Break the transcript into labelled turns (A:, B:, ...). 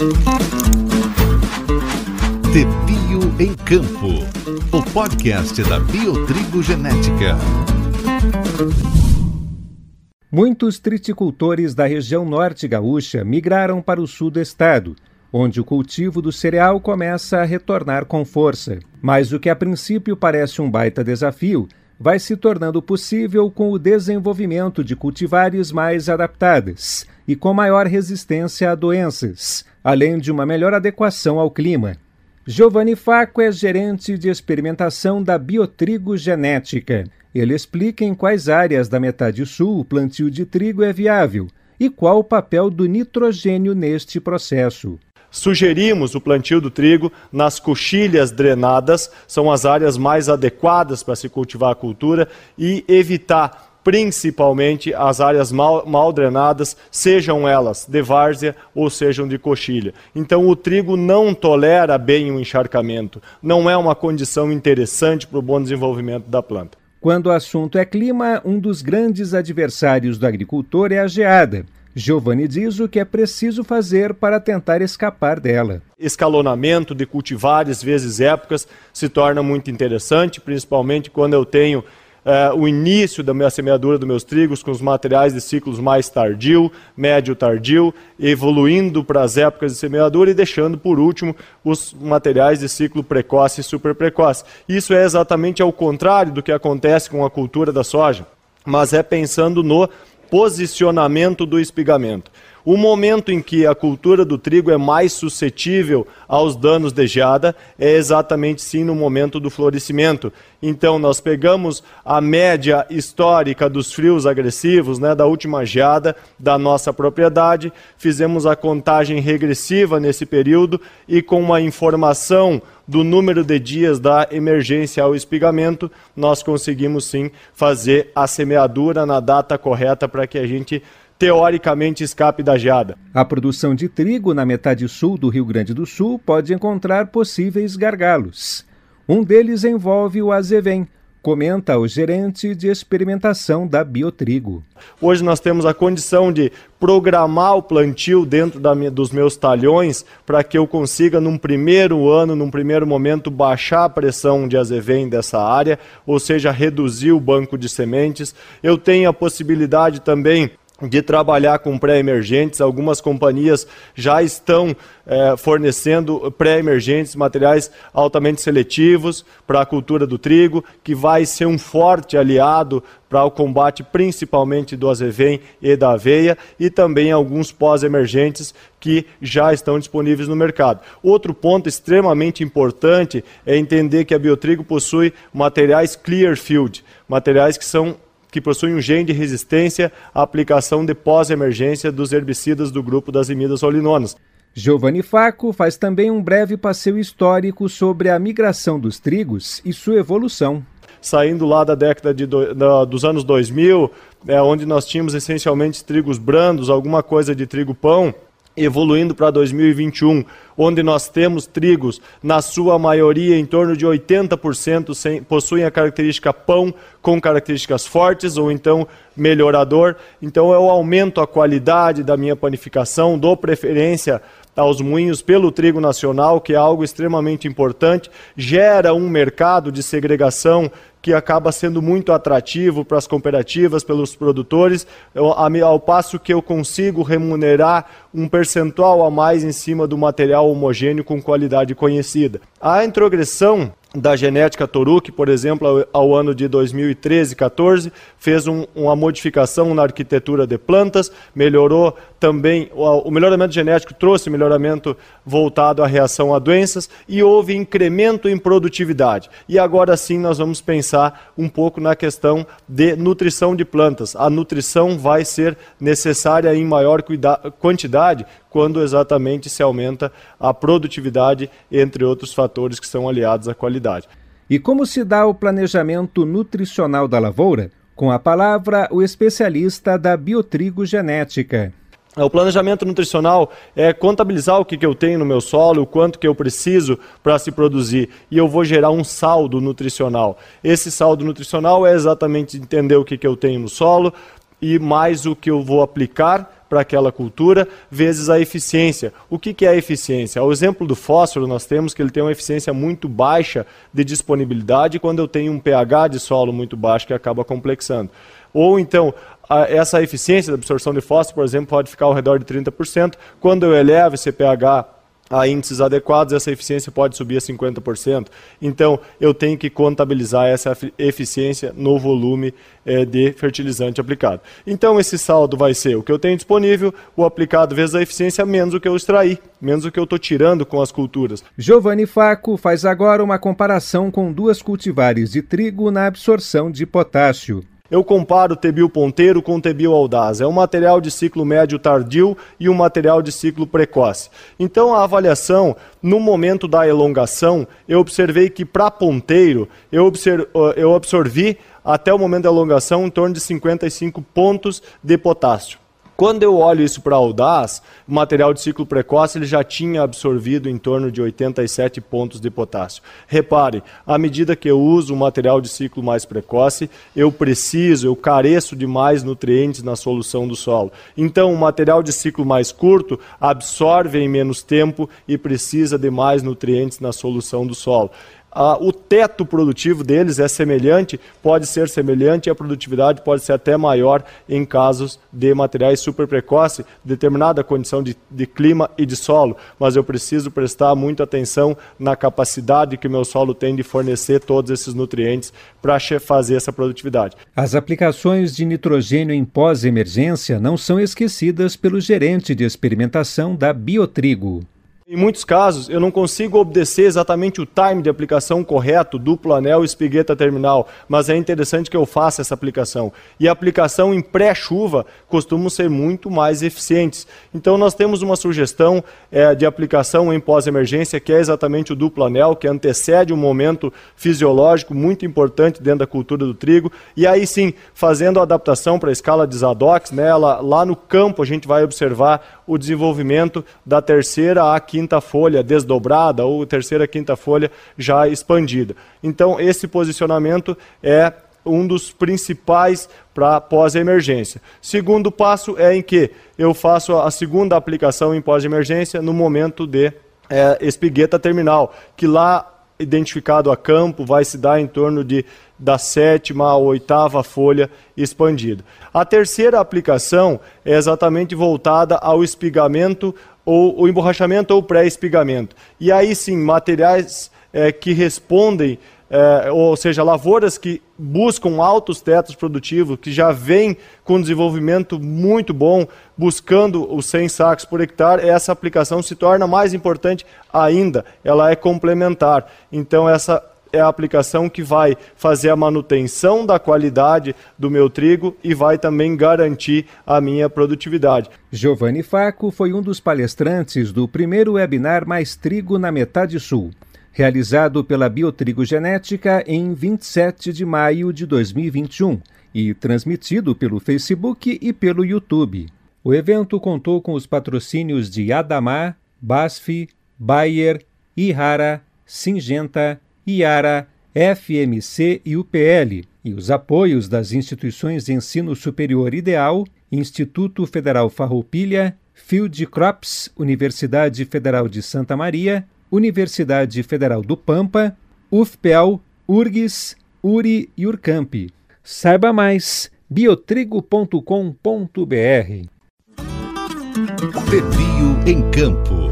A: De Bio em Campo, o podcast da Biotrigo Genética.
B: Muitos triticultores da região norte gaúcha migraram para o sul do estado, onde o cultivo do cereal começa a retornar com força. Mas o que a princípio parece um baita desafio vai se tornando possível com o desenvolvimento de cultivares mais adaptadas e com maior resistência a doenças, além de uma melhor adequação ao clima. Giovanni Faco é gerente de experimentação da Biotrigo Genética. Ele explica em quais áreas da metade sul o plantio de trigo é viável e qual o papel do nitrogênio neste processo.
C: Sugerimos o plantio do trigo nas coxilhas drenadas, são as áreas mais adequadas para se cultivar a cultura, e evitar principalmente as áreas mal, mal, drenadas, sejam elas de várzea ou sejam de coxilha. Então o trigo não tolera bem o encharcamento, não é uma condição interessante para o bom desenvolvimento da planta.
B: Quando o assunto é clima, um dos grandes adversários do agricultor é a geada. Giovanni diz o que é preciso fazer para tentar escapar dela.
C: Escalonamento de cultivares vezes épocas se torna muito interessante, principalmente quando eu tenho Uh, o início da minha semeadura dos meus trigos com os materiais de ciclos mais tardio, médio tardio, evoluindo para as épocas de semeadura e deixando por último os materiais de ciclo precoce e super precoce. Isso é exatamente ao contrário do que acontece com a cultura da soja, mas é pensando no posicionamento do espigamento. O momento em que a cultura do trigo é mais suscetível aos danos de geada é exatamente sim no momento do florescimento. Então, nós pegamos a média histórica dos frios agressivos, né, da última geada da nossa propriedade, fizemos a contagem regressiva nesse período e com uma informação do número de dias da emergência ao espigamento, nós conseguimos sim fazer a semeadura na data correta para que a gente teoricamente escape da geada.
B: A produção de trigo na metade sul do Rio Grande do Sul pode encontrar possíveis gargalos. Um deles envolve o azevém, comenta o gerente de experimentação da Biotrigo.
C: Hoje nós temos a condição de programar o plantio dentro da, dos meus talhões para que eu consiga, num primeiro ano, num primeiro momento, baixar a pressão de azevém dessa área, ou seja, reduzir o banco de sementes. Eu tenho a possibilidade também de trabalhar com pré-emergentes. Algumas companhias já estão é, fornecendo pré-emergentes, materiais altamente seletivos para a cultura do trigo, que vai ser um forte aliado para o combate principalmente do azevém e da aveia, e também alguns pós-emergentes que já estão disponíveis no mercado. Outro ponto extremamente importante é entender que a Biotrigo possui materiais Clearfield, materiais que são que possui um gene de resistência à aplicação de pós-emergência dos herbicidas do grupo das imidas olinonas.
B: Giovanni Faco faz também um breve passeio histórico sobre a migração dos trigos e sua evolução.
C: Saindo lá da década de do, da, dos anos 2000, é, onde nós tínhamos essencialmente trigos brandos, alguma coisa de trigo-pão, evoluindo para 2021, onde nós temos trigos, na sua maioria, em torno de 80% sem, possuem a característica pão com características fortes ou então melhorador. Então eu aumento a qualidade da minha panificação, dou preferência aos moinhos pelo trigo nacional, que é algo extremamente importante, gera um mercado de segregação que acaba sendo muito atrativo para as cooperativas, pelos produtores, ao passo que eu consigo remunerar um percentual a mais em cima do material homogêneo com qualidade conhecida. A introgressão da genética Toruk, por exemplo, ao, ano de 2013, 14, fez um, uma modificação na arquitetura de plantas, melhorou também, o, melhoramento genético trouxe melhoramento voltado à reação a doenças e houve incremento em produtividade. E agora sim nós vamos pensar um pouco na questão de nutrição de plantas. A nutrição vai ser necessária em maior quantidade quando exatamente se aumenta a produtividade, entre outros fatores que são aliados à qualidade.
B: E como se dá o planejamento nutricional da lavoura? Com a palavra, o especialista da biotrigo genética.
C: O planejamento nutricional é contabilizar o que, que eu tenho no meu solo, o quanto que eu preciso para se produzir, e eu vou gerar um saldo nutricional. Esse saldo nutricional é exatamente entender o que, que eu tenho no solo e mais o que eu vou aplicar para aquela cultura, vezes a eficiência. O que, que é a eficiência? O exemplo do fósforo, nós temos que ele tem uma eficiência muito baixa de disponibilidade quando eu tenho um pH de solo muito baixo que acaba complexando. Ou então, essa eficiência da absorção de fósforo, por exemplo, pode ficar ao redor de 30%. Quando eu elevo esse pH a índices adequados, essa eficiência pode subir a 50%. Então, eu tenho que contabilizar essa eficiência no volume é, de fertilizante aplicado. Então, esse saldo vai ser o que eu tenho disponível, o aplicado vezes a eficiência, menos o que eu extraí, menos o que eu estou tirando com as culturas.
B: Giovanni Faco faz agora uma comparação com duas cultivares de trigo na absorção de potássio.
C: Eu comparo o Tebil ponteiro com o Tebil audaz. É um material de ciclo médio tardio e um material de ciclo precoce. Então, a avaliação, no momento da elongação, eu observei que para ponteiro, eu, eu absorvi até o momento da elongação em torno de 55 pontos de potássio. Quando eu olho isso para Audaz, o material de ciclo precoce ele já tinha absorvido em torno de 87 pontos de potássio. Repare, à medida que eu uso o material de ciclo mais precoce, eu preciso, eu careço de mais nutrientes na solução do solo. Então, o material de ciclo mais curto absorve em menos tempo e precisa de mais nutrientes na solução do solo ah, o teto produtivo deles é semelhante, pode ser semelhante e a produtividade pode ser até maior em casos de materiais super precoce, determinada condição de, de clima e de solo, mas eu preciso prestar muita atenção na capacidade que o meu solo tem de fornecer todos esses nutrientes para fazer essa produtividade.
B: As aplicações de nitrogênio em pós-emergência não são esquecidas pelo gerente de experimentação da Biotrigo.
C: Em muitos casos, eu não consigo obedecer exatamente o time de aplicação correto, duplo anel, espigueta terminal, mas é interessante que eu faça essa aplicação. E a aplicação em pré-chuva costumam ser muito mais eficientes. Então, nós temos uma sugestão é, de aplicação em pós-emergência, que é exatamente o duplo anel, que antecede um momento fisiológico muito importante dentro da cultura do trigo. E aí sim, fazendo a adaptação para a escala de Zadox, né, lá, lá no campo a gente vai observar o desenvolvimento da terceira à quinta folha desdobrada ou terceira quinta folha já expandida. Então, esse posicionamento é um dos principais para pós-emergência. Segundo passo é em que eu faço a segunda aplicação em pós-emergência no momento de é, espigueta terminal, que lá identificado a campo vai se dar em torno de da sétima à oitava folha expandida. A terceira aplicação é exatamente voltada ao espigamento ou o emborrachamento ou pré-espigamento. E aí sim, materiais é, que respondem é, ou seja, lavouras que buscam altos tetos produtivos, que já vêm com desenvolvimento muito bom, buscando os 100 sacos por hectare, essa aplicação se torna mais importante ainda, ela é complementar. Então, essa é a aplicação que vai fazer a manutenção da qualidade do meu trigo e vai também garantir a minha produtividade.
B: Giovanni Faco foi um dos palestrantes do primeiro webinar Mais Trigo na Metade Sul realizado pela Biotrigo Genética em 27 de maio de 2021 e transmitido pelo Facebook e pelo YouTube. O evento contou com os patrocínios de Adamar, BASF, Bayer, Ihara, Singenta, Iara, FMC e UPL, e os apoios das instituições de ensino superior Ideal, Instituto Federal Farroupilha, Field Crops, Universidade Federal de Santa Maria, Universidade Federal do Pampa, UFPEL, URGS, URI e URCAMP. Saiba mais biotrigo.com.br.
A: Pebio em Campo